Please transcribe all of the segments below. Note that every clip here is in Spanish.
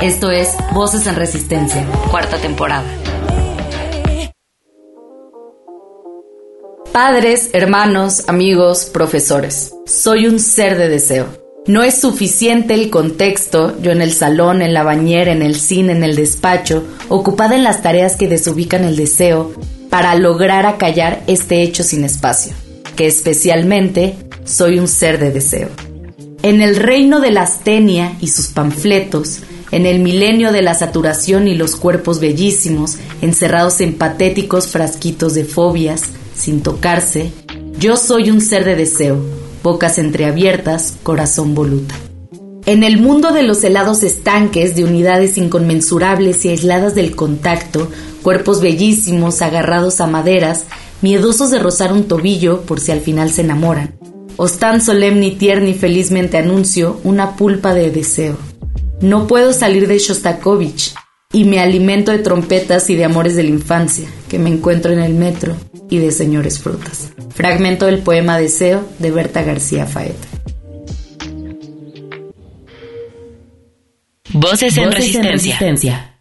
Esto es Voces en Resistencia, cuarta temporada. Padres, hermanos, amigos, profesores. Soy un ser de deseo. No es suficiente el contexto, yo en el salón, en la bañera, en el cine, en el despacho, ocupada en las tareas que desubican el deseo, para lograr acallar este hecho sin espacio, que especialmente soy un ser de deseo. En el reino de la astenia y sus panfletos, en el milenio de la saturación y los cuerpos bellísimos, encerrados en patéticos frasquitos de fobias, sin tocarse, yo soy un ser de deseo, bocas entreabiertas, corazón voluta. En el mundo de los helados estanques de unidades inconmensurables y aisladas del contacto, cuerpos bellísimos agarrados a maderas, miedosos de rozar un tobillo por si al final se enamoran. Os tan solemne y tierna y felizmente anuncio una pulpa de deseo. No puedo salir de Shostakovich y me alimento de trompetas y de amores de la infancia que me encuentro en el metro y de señores frutas. Fragmento del poema Deseo de Berta García Faeta. Voces en, resistencia.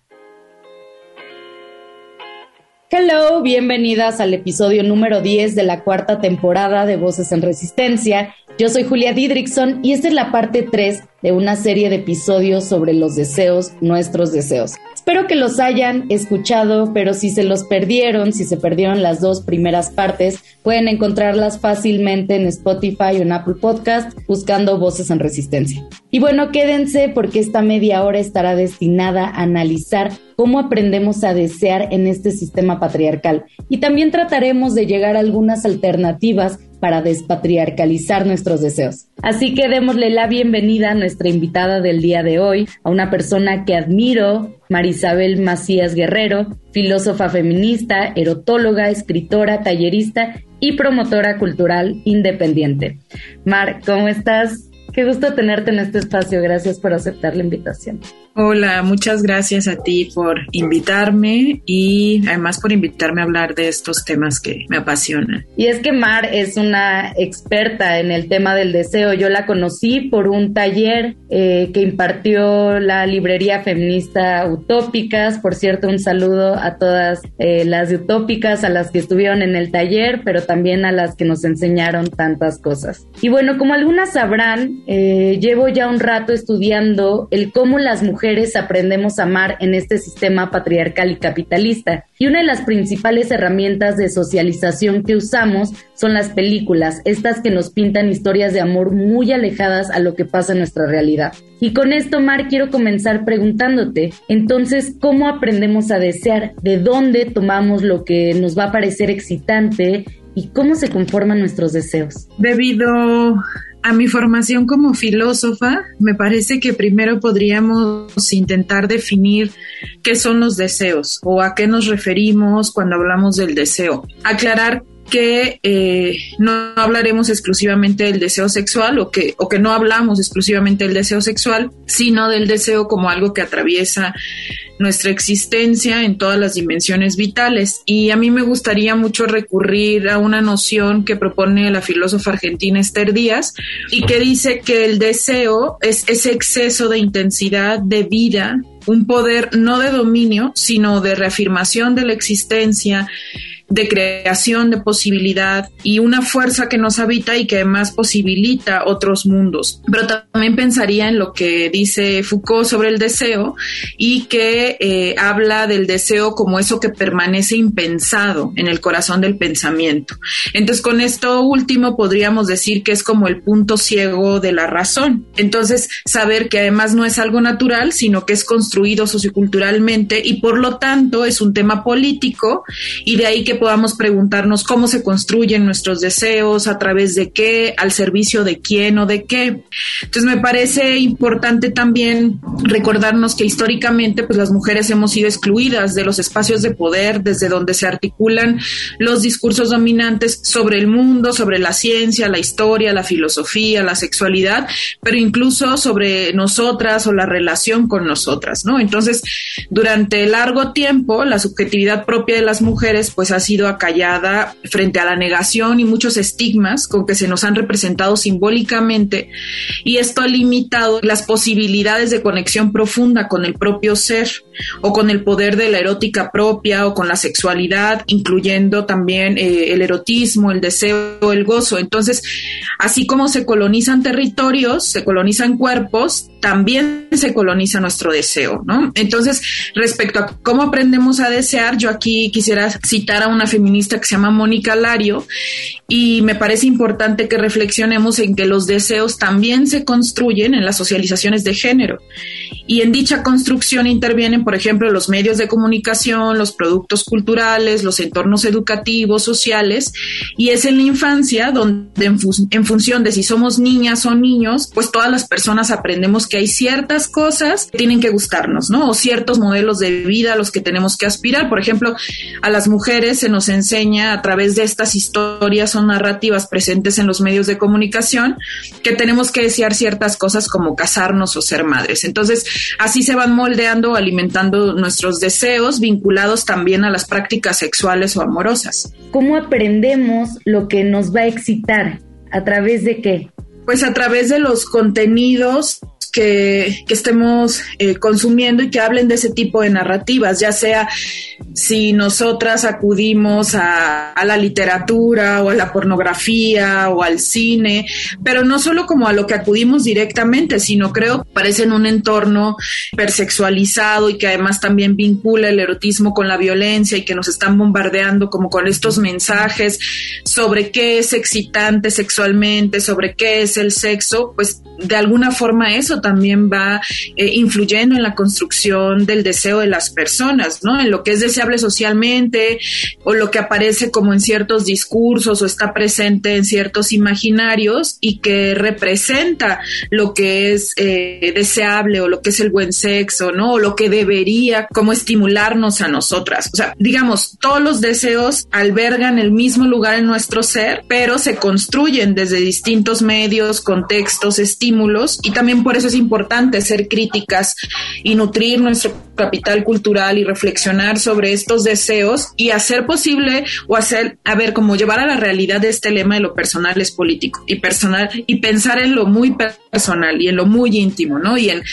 Hello, bienvenidas al episodio número 10 de la cuarta temporada de Voces en Resistencia. Yo soy Julia Didrickson y esta es la parte 3 de una serie de episodios sobre los deseos, nuestros deseos. Espero que los hayan escuchado, pero si se los perdieron, si se perdieron las dos primeras partes, pueden encontrarlas fácilmente en Spotify o en Apple Podcast buscando Voces en Resistencia. Y bueno, quédense porque esta media hora estará destinada a analizar cómo aprendemos a desear en este sistema patriarcal. Y también trataremos de llegar a algunas alternativas para despatriarcalizar nuestros deseos. Así que démosle la bienvenida a nuestra invitada del día de hoy, a una persona que admiro, Marisabel Macías Guerrero, filósofa feminista, erotóloga, escritora, tallerista y promotora cultural independiente. Mar, ¿cómo estás? Qué gusto tenerte en este espacio. Gracias por aceptar la invitación. Hola, muchas gracias a ti por invitarme y además por invitarme a hablar de estos temas que me apasionan. Y es que Mar es una experta en el tema del deseo. Yo la conocí por un taller eh, que impartió la librería feminista Utópicas. Por cierto, un saludo a todas eh, las de Utópicas, a las que estuvieron en el taller, pero también a las que nos enseñaron tantas cosas. Y bueno, como algunas sabrán, eh, llevo ya un rato estudiando el cómo las mujeres aprendemos a amar en este sistema patriarcal y capitalista. Y una de las principales herramientas de socialización que usamos son las películas, estas que nos pintan historias de amor muy alejadas a lo que pasa en nuestra realidad. Y con esto, Mar, quiero comenzar preguntándote, entonces, ¿cómo aprendemos a desear? ¿De dónde tomamos lo que nos va a parecer excitante? ¿Y cómo se conforman nuestros deseos? Debido a mi formación como filósofa, me parece que primero podríamos intentar definir qué son los deseos o a qué nos referimos cuando hablamos del deseo. Aclarar que eh, no hablaremos exclusivamente del deseo sexual o que, o que no hablamos exclusivamente del deseo sexual, sino del deseo como algo que atraviesa nuestra existencia en todas las dimensiones vitales. Y a mí me gustaría mucho recurrir a una noción que propone la filósofa argentina Esther Díaz y que dice que el deseo es ese exceso de intensidad de vida, un poder no de dominio, sino de reafirmación de la existencia de creación, de posibilidad y una fuerza que nos habita y que además posibilita otros mundos. Pero también pensaría en lo que dice Foucault sobre el deseo y que eh, habla del deseo como eso que permanece impensado en el corazón del pensamiento. Entonces, con esto último podríamos decir que es como el punto ciego de la razón. Entonces, saber que además no es algo natural, sino que es construido socioculturalmente y por lo tanto es un tema político y de ahí que podamos preguntarnos cómo se construyen nuestros deseos, a través de qué, al servicio de quién o de qué. Entonces me parece importante también recordarnos que históricamente pues las mujeres hemos sido excluidas de los espacios de poder desde donde se articulan los discursos dominantes sobre el mundo, sobre la ciencia, la historia, la filosofía, la sexualidad, pero incluso sobre nosotras o la relación con nosotras, ¿no? Entonces, durante largo tiempo, la subjetividad propia de las mujeres pues ha sido acallada frente a la negación y muchos estigmas con que se nos han representado simbólicamente y esto ha limitado las posibilidades de conexión profunda con el propio ser o con el poder de la erótica propia o con la sexualidad, incluyendo también eh, el erotismo, el deseo, el gozo. Entonces, así como se colonizan territorios, se colonizan cuerpos, también se coloniza nuestro deseo, ¿no? Entonces, respecto a cómo aprendemos a desear, yo aquí quisiera citar a una feminista que se llama Mónica Lario y me parece importante que reflexionemos en que los deseos también se construyen en las socializaciones de género y en dicha construcción intervienen, por ejemplo, los medios de comunicación, los productos culturales, los entornos educativos, sociales, y es en la infancia donde en, función de si somos niñas o niños, pues todas las personas aprendemos que hay ciertas cosas que tienen que gustarnos, ¿no? O ciertos modelos de vida a los que tenemos que aspirar. Por ejemplo, a las mujeres se nos enseña a través de estas historias o narrativas presentes en los medios de comunicación que tenemos que desear ciertas cosas como casarnos o ser madres. Entonces, así se van moldeando, alimentando nuestros deseos vinculados también a las prácticas sexuales o amorosas. ¿Cómo aprendemos lo que nos va a excitar? ¿A través de qué? Pues a través de los contenidos que, estemos eh, consumiendo y que hablen de ese tipo de narrativas, ya sea si nosotras acudimos a, la literatura o a la pornografía o al cine, pero no solo como a lo que acudimos directamente, sino creo que parece en un entorno persexualizado y que además también vincula el erotismo con la violencia y que nos están bombardeando como con estos mensajes sobre qué es excitante sexualmente, sobre qué es el sexo, pues de alguna forma eso también va eh, influyendo en la construcción del deseo de las personas, ¿no? En lo que es socialmente o lo que aparece como en ciertos discursos o está presente en ciertos imaginarios y que representa lo que es eh, deseable o lo que es el buen sexo, ¿no? O lo que debería como estimularnos a nosotras. O sea, digamos, todos los deseos albergan el mismo lugar en nuestro ser, pero se construyen desde distintos medios, contextos, estímulos y también por eso es importante ser críticas y nutrir nuestro capital cultural y reflexionar sobre estos deseos y hacer posible o hacer, a ver, como llevar a la realidad este lema de lo personal es político y personal y pensar en lo muy personal y en lo muy íntimo, ¿no? Y en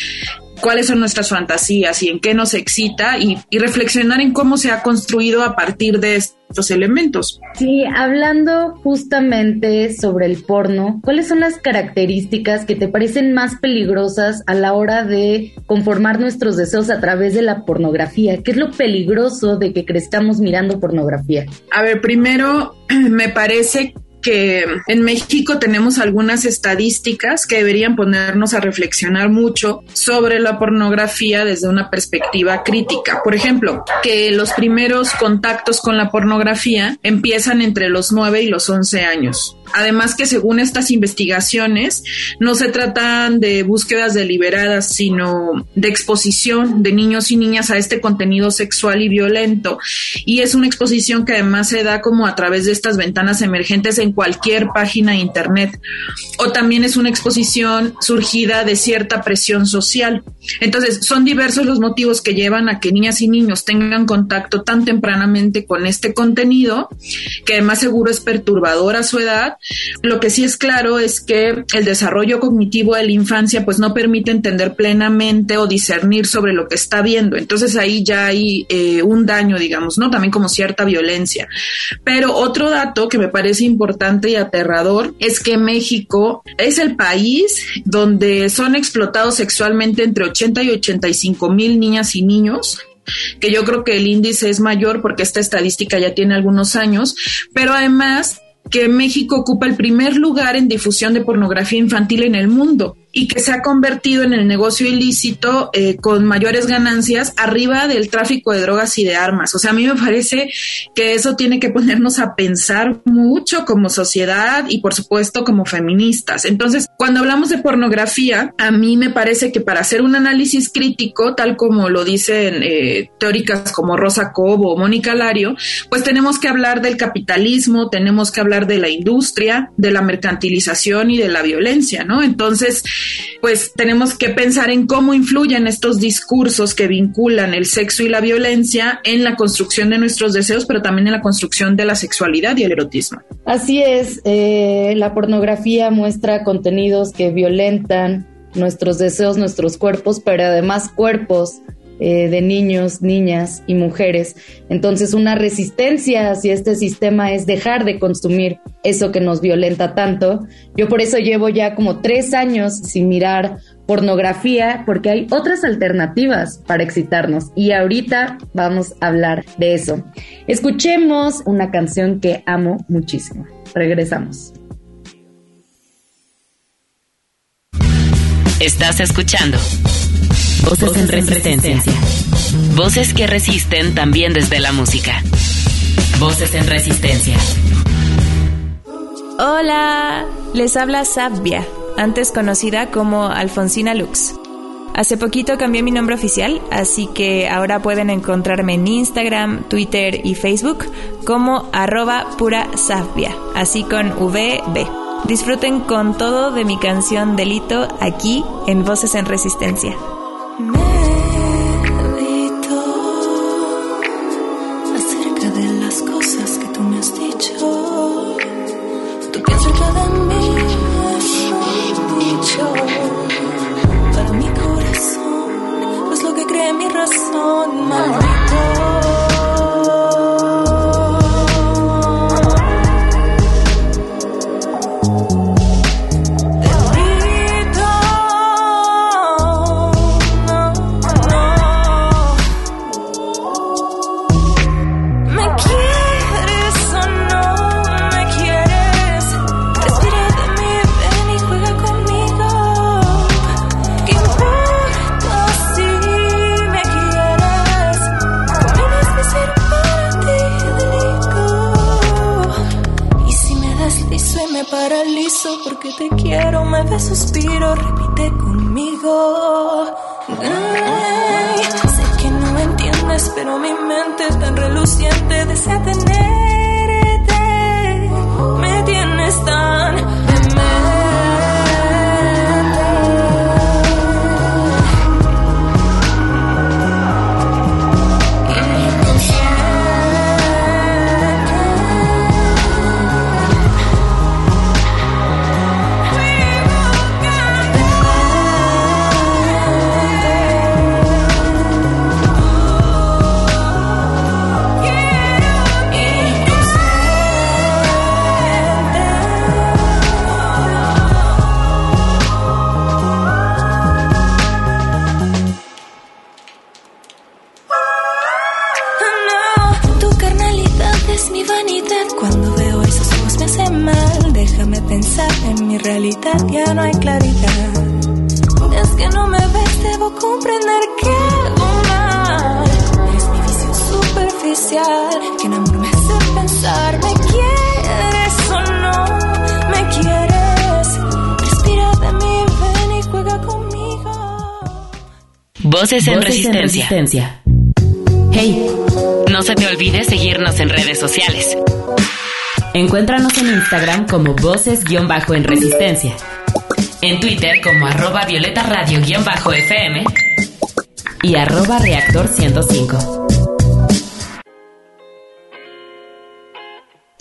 cuáles son nuestras fantasías y en qué nos excita y, y reflexionar en cómo se ha construido a partir de estos elementos. Sí, hablando justamente sobre el porno, ¿cuáles son las características que te parecen más peligrosas a la hora de conformar nuestros deseos a través de la pornografía? ¿Qué es lo peligroso de que crezcamos mirando pornografía? A ver, primero me parece que en México tenemos algunas estadísticas que deberían ponernos a reflexionar mucho sobre la pornografía desde una perspectiva crítica. Por ejemplo, que los primeros contactos con la pornografía empiezan entre los 9 y los 11 años. Además que según estas investigaciones no se tratan de búsquedas deliberadas, sino de exposición de niños y niñas a este contenido sexual y violento. Y es una exposición que además se da como a través de estas ventanas emergentes en cualquier página de Internet. O también es una exposición surgida de cierta presión social. Entonces, son diversos los motivos que llevan a que niñas y niños tengan contacto tan tempranamente con este contenido, que además seguro es perturbador a su edad lo que sí es claro es que el desarrollo cognitivo de la infancia pues no permite entender plenamente o discernir sobre lo que está viendo. Entonces ahí ya hay eh, un daño, digamos, ¿no? También como cierta violencia. Pero otro dato que me parece importante y aterrador es que México es el país donde son explotados sexualmente entre 80 y 85 mil niñas y niños que yo creo que el índice es mayor porque esta estadística ya tiene algunos años, pero además que México ocupa el primer lugar en difusión de pornografía infantil en el mundo. Y que se ha convertido en el negocio ilícito eh, con mayores ganancias arriba del tráfico de drogas y de armas. O sea, a mí me parece que eso tiene que ponernos a pensar mucho como sociedad y por supuesto como feministas. Entonces, cuando hablamos de pornografía, a mí me parece que para hacer un análisis crítico, tal como lo dicen eh, teóricas como Rosa Cobo o Mónica Lario, pues tenemos que hablar del capitalismo, tenemos que hablar de la industria, de la mercantilización y de la violencia, ¿no? Entonces, pues tenemos que pensar en cómo influyen estos discursos que vinculan el sexo y la violencia en la construcción de nuestros deseos, pero también en la construcción de la sexualidad y el erotismo. Así es, eh, la pornografía muestra contenidos que violentan nuestros deseos, nuestros cuerpos, pero además cuerpos eh, de niños, niñas y mujeres. Entonces una resistencia hacia este sistema es dejar de consumir eso que nos violenta tanto. Yo por eso llevo ya como tres años sin mirar pornografía porque hay otras alternativas para excitarnos y ahorita vamos a hablar de eso. Escuchemos una canción que amo muchísimo. Regresamos. Estás escuchando Voces en resistencia. Voces que resisten también desde la música. Voces en resistencia. Hola, les habla Sabia, antes conocida como Alfonsina Lux. Hace poquito cambié mi nombre oficial, así que ahora pueden encontrarme en Instagram, Twitter y Facebook como arroba pura Sabia, así con VB. Disfruten con todo de mi canción Delito aquí en Voces en Resistencia. Voces en Voces resistencia. Hey, no se te olvide seguirnos en redes sociales. Encuéntranos en Instagram como voces-en resistencia. En Twitter como arroba violeta radio-fm y arroba reactor 105.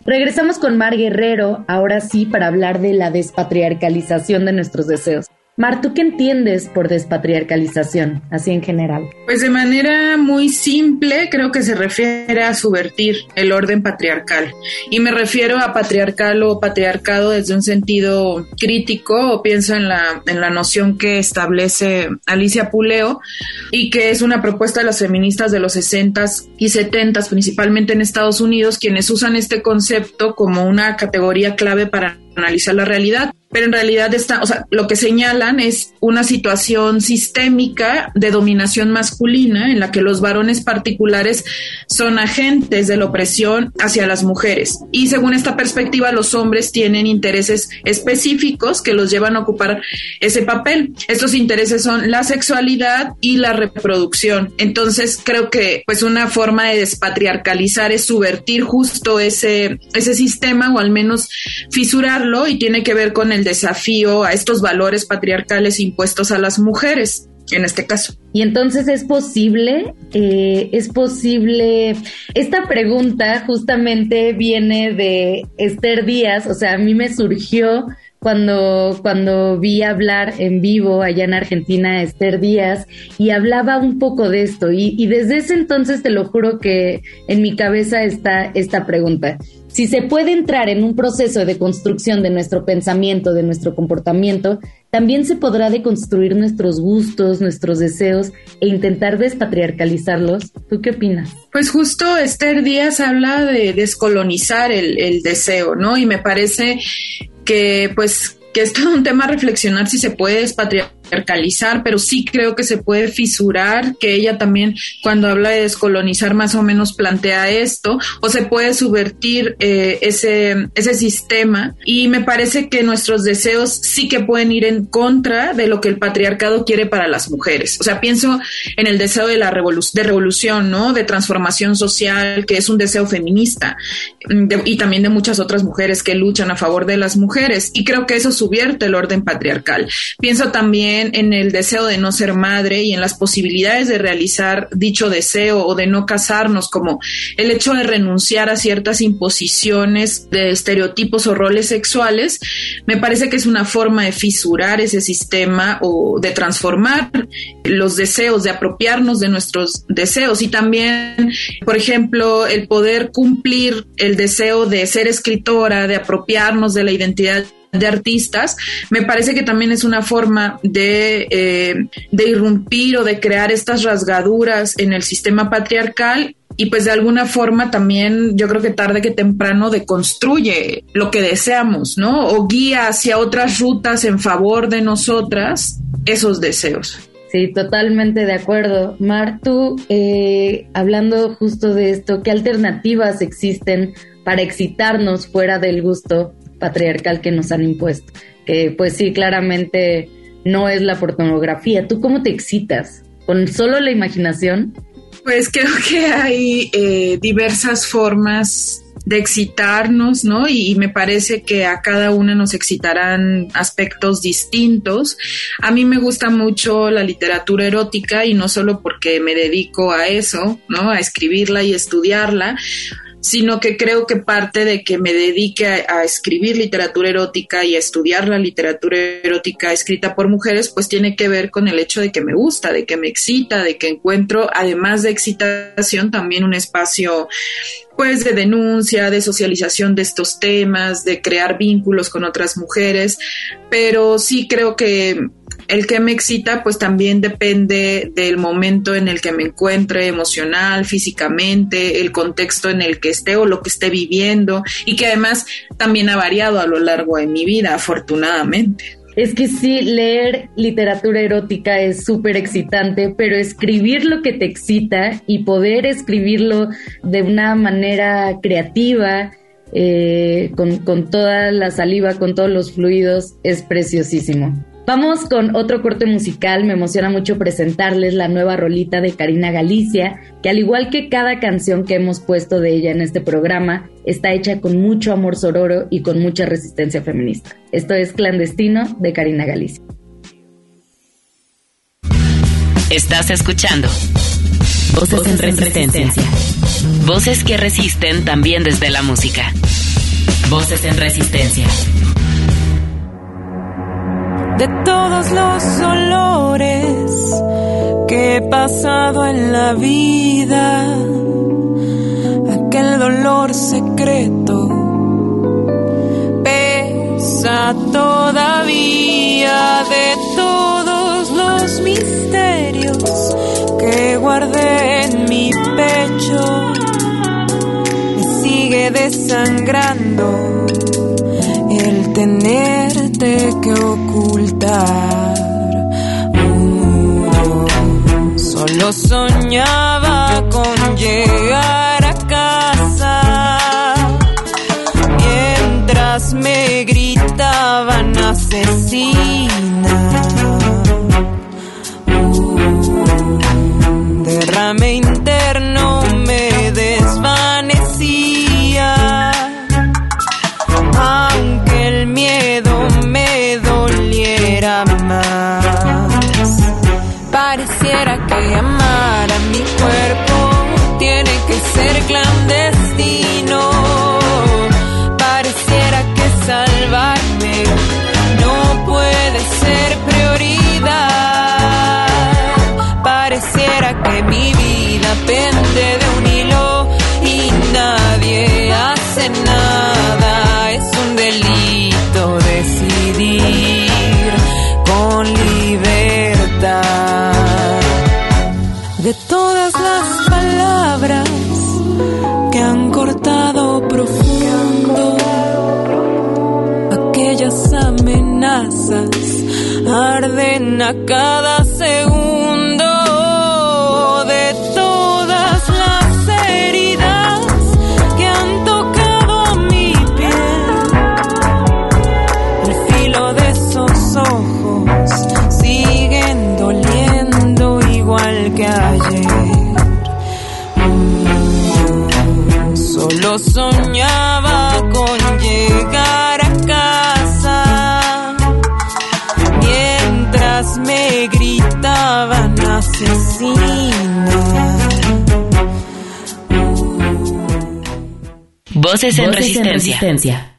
Regresamos con Mar Guerrero, ahora sí, para hablar de la despatriarcalización de nuestros deseos. Mar, ¿tú qué entiendes por despatriarcalización, así en general? Pues de manera muy simple, creo que se refiere a subvertir el orden patriarcal. Y me refiero a patriarcal o patriarcado desde un sentido crítico, o pienso en la, en la noción que establece Alicia Puleo, y que es una propuesta de las feministas de los 60s y 70s, principalmente en Estados Unidos, quienes usan este concepto como una categoría clave para analizar la realidad. Pero en realidad está, o sea, lo que señalan es una situación sistémica de dominación masculina en la que los varones particulares son agentes de la opresión hacia las mujeres. Y según esta perspectiva, los hombres tienen intereses específicos que los llevan a ocupar ese papel. Estos intereses son la sexualidad y la reproducción. Entonces, creo que pues una forma de despatriarcalizar es subvertir justo ese, ese sistema o al menos fisurarlo y tiene que ver con el desafío a estos valores patriarcales impuestos a las mujeres en este caso. Y entonces es posible, eh, es posible, esta pregunta justamente viene de Esther Díaz, o sea, a mí me surgió cuando, cuando vi hablar en vivo allá en Argentina a Esther Díaz y hablaba un poco de esto. Y desde ese entonces te lo juro que en mi cabeza está esta pregunta. Si se puede entrar en un proceso de construcción de nuestro pensamiento, de nuestro comportamiento, también se podrá deconstruir nuestros gustos, nuestros deseos e intentar despatriarcalizarlos. ¿Tú qué opinas? Pues justo Esther Díaz habla de descolonizar el, deseo, ¿no? Y me parece que pues que es todo un tema reflexionar si se puede despatriarcalizar, pero sí creo que se puede fisurar, que ella también cuando habla de descolonizar más o menos plantea esto, o se puede subvertir eh, ese, ese sistema y me parece que nuestros deseos sí que pueden ir en contra de lo que el patriarcado quiere para las mujeres. O sea, pienso en el deseo de la de revolución, ¿no? De transformación social, que es un deseo feminista y también de muchas otras mujeres que luchan a favor de las mujeres y creo que eso subierte el orden patriarcal. Pienso también en el deseo de no ser madre y en las posibilidades de realizar dicho deseo o de no casarnos, como el hecho de renunciar a ciertas imposiciones de estereotipos o roles sexuales, me parece que es una forma de fisurar ese sistema o de transformar los deseos, de apropiarnos de nuestros deseos. Y también, por ejemplo, el poder cumplir el deseo de ser escritora, de apropiarnos de la identidad de artistas, me parece que también es una forma de, eh, de irrumpir o de crear estas rasgaduras en el sistema patriarcal y pues de alguna forma también yo creo que tarde que temprano deconstruye lo que deseamos, ¿no? O guía hacia otras rutas en favor de nosotras esos deseos. Sí, totalmente de acuerdo. Mar, tú, eh, hablando justo de esto, ¿qué alternativas existen para excitarnos fuera del gusto patriarcal que nos han impuesto, que pues sí, claramente no es la pornografía. ¿Tú cómo te excitas? ¿Con solo la imaginación? Pues creo que hay eh, diversas formas de excitarnos, ¿no? Y, me parece que a cada una nos excitarán aspectos distintos. A mí me gusta mucho la literatura erótica y no solo porque me dedico a eso, ¿no? A escribirla y estudiarla, sino que creo que parte de que me dedique a, escribir literatura erótica y a estudiar la literatura erótica escrita por mujeres, pues tiene que ver con el hecho de que me gusta, de que me excita, de que encuentro, además de excitación, también un espacio pues de denuncia, de socialización de estos temas, de crear vínculos con otras mujeres, pero sí creo que el que me excita pues también depende del momento en el que me encuentre emocional, físicamente, el contexto en el que esté o lo que esté viviendo y que además también ha variado a lo largo de mi vida, afortunadamente. Es que sí, leer literatura erótica es súper excitante, pero escribir lo que te excita y poder escribirlo de una manera creativa, eh, con, con toda la saliva, con todos los fluidos, es preciosísimo. Vamos con otro corte musical. Me emociona mucho presentarles la nueva rolita de Karina Galicia, que al igual que cada canción que hemos puesto de ella en este programa, está hecha con mucho amor sororo y con mucha resistencia feminista. Esto es Clandestino de Karina Galicia. Estás escuchando Voces, en resistencia. Voces que resisten también desde la música. Voces en resistencia de todos los olores que he pasado en la vida, aquel dolor secreto pesa todavía de todos los misterios que guardé en mi pecho, me sigue desangrando el tenerte que ocultar. Solo soñaba con llegar a casa mientras me gritaban asesina. A cada Voces en Voces resistencia.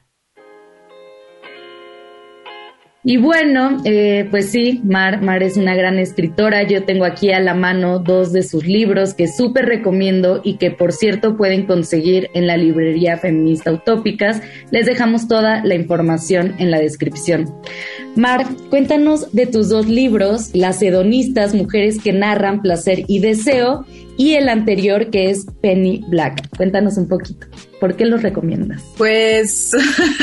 Y bueno, eh, pues sí, Mar, Mar es una gran escritora. Yo tengo aquí a la mano dos de sus libros que súper recomiendo y que por cierto pueden conseguir en la librería feminista Utópicas. Les dejamos toda la información en la descripción. Mar, cuéntanos de tus dos libros, Las hedonistas, mujeres que narran placer y deseo, y el anterior que es Penny Black. Cuéntanos un poquito. ¿Por qué los recomiendas? Pues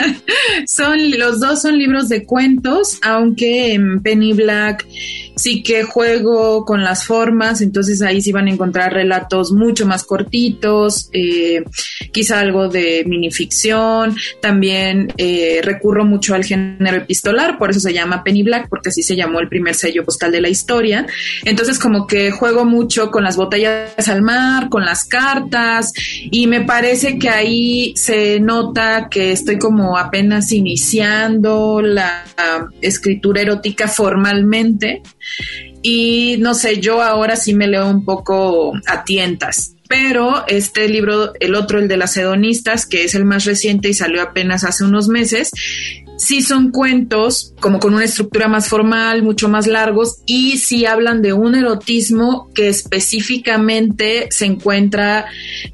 son los dos son libros de cuentos, aunque en Penny Black sí que juego con las formas, entonces ahí sí van a encontrar relatos mucho más cortitos, eh, quizá algo de minificción, también eh, recurro mucho al género epistolar, por eso se llama Penny Black, porque así se llamó el primer sello postal de la historia, entonces como que juego mucho con las botellas al mar, con las cartas, y me parece que ahí se nota que estoy como apenas iniciando la escritura erótica formalmente y no sé, yo ahora sí me leo un poco a tientas. Pero este libro, el otro, el de las hedonistas, que es el más reciente y salió apenas hace unos meses, sí son cuentos como con una estructura más formal, mucho más largos y sí hablan de un erotismo que específicamente se encuentra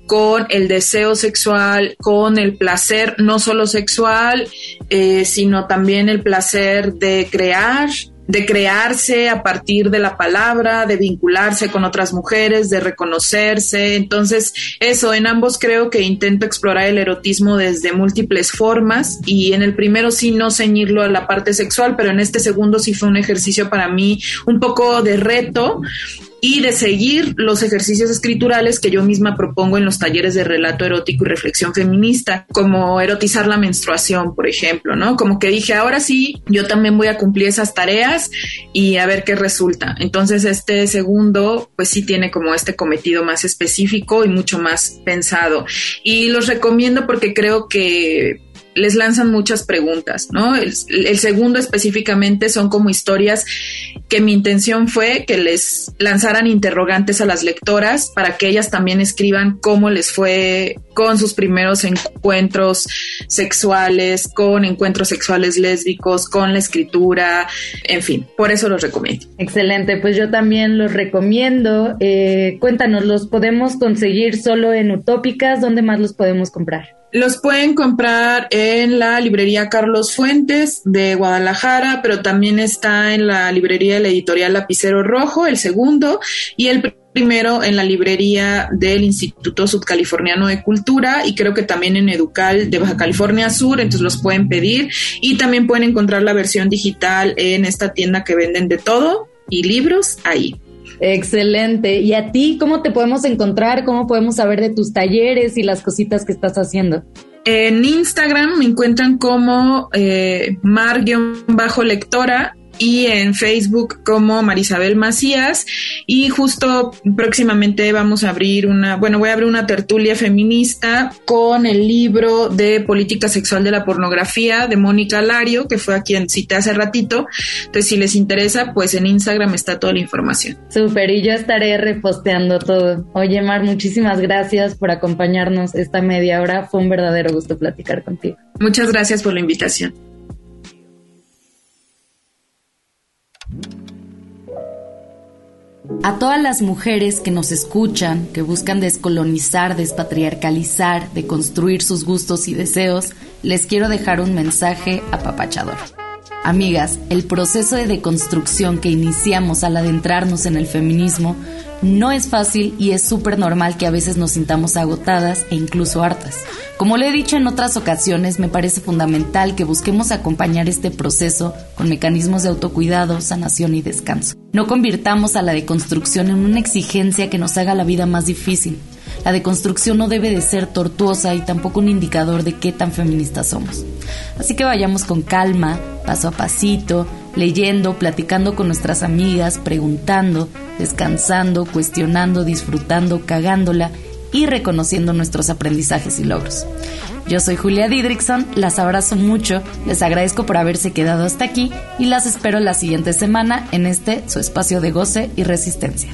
con el deseo sexual, con el placer no solo sexual, eh, sino también el placer de crear, de crearse a partir de la palabra, de vincularse con otras mujeres, de reconocerse. Entonces, eso, en ambos creo que intento explorar el erotismo desde múltiples formas y en el primero sí no ceñirlo a la parte sexual, pero en este segundo sí fue un ejercicio para mí un poco de reto y de seguir los ejercicios escriturales que yo misma propongo en los talleres de relato erótico y reflexión feminista, como erotizar la menstruación, por ejemplo, ¿no? Como que dije, ahora sí, yo también voy a cumplir esas tareas y a ver qué resulta. Entonces, este segundo, pues sí tiene como este cometido más específico y mucho más pensado. Y los recomiendo porque creo que les lanzan muchas preguntas, ¿no? El, segundo específicamente son como historias que mi intención fue que les lanzaran interrogantes a las lectoras para que ellas también escriban cómo les fue con sus primeros encuentros sexuales, con encuentros sexuales lésbicos, con la escritura, en fin, por eso los recomiendo. Excelente, pues yo también los recomiendo. Eh, cuéntanos, ¿los podemos conseguir solo en Utópicas? ¿Dónde más los podemos comprar? Los pueden comprar en la librería Carlos Fuentes de Guadalajara, pero también está en la librería de la editorial Lapicero Rojo, el segundo, y el primero en la librería del Instituto Sudcaliforniano de Cultura y creo que también en Educal de Baja California Sur, entonces los pueden pedir y también pueden encontrar la versión digital en esta tienda que venden de todo y libros ahí. Excelente. ¿Y a ti cómo te podemos encontrar? ¿Cómo podemos saber de tus talleres y las cositas que estás haciendo? En Instagram me encuentran como eh, mar-lectora y en Facebook como Marisabel Macías y justo próximamente vamos a abrir una, bueno, voy a abrir una tertulia feminista con el libro de política sexual de la pornografía de Mónica Lario, que fue a quien cité hace ratito. Entonces, si les interesa, pues en Instagram está toda la información. Súper, y yo estaré reposteando todo. Oye, Mar, muchísimas gracias por acompañarnos esta media hora. Fue un verdadero gusto platicar contigo. Muchas gracias por la invitación. A todas las mujeres que nos escuchan, que buscan descolonizar, despatriarcalizar, deconstruir sus gustos y deseos, les quiero dejar un mensaje apapachador. Amigas, el proceso de deconstrucción que iniciamos al adentrarnos en el feminismo no es fácil y es súper normal que a veces nos sintamos agotadas e incluso hartas. Como le he dicho en otras ocasiones, me parece fundamental que busquemos acompañar este proceso con mecanismos de autocuidado, sanación y descanso. No convirtamos a la deconstrucción en una exigencia que nos haga la vida más difícil. La deconstrucción no debe de ser tortuosa y tampoco un indicador de qué tan feministas somos. Así que vayamos con calma, paso a pasito, leyendo, platicando con nuestras amigas, preguntando, descansando, cuestionando, disfrutando, cagándola y reconociendo nuestros aprendizajes y logros. Yo soy Julia Didrickson, las abrazo mucho, les agradezco por haberse quedado hasta aquí y las espero la siguiente semana en este su espacio de goce y resistencia.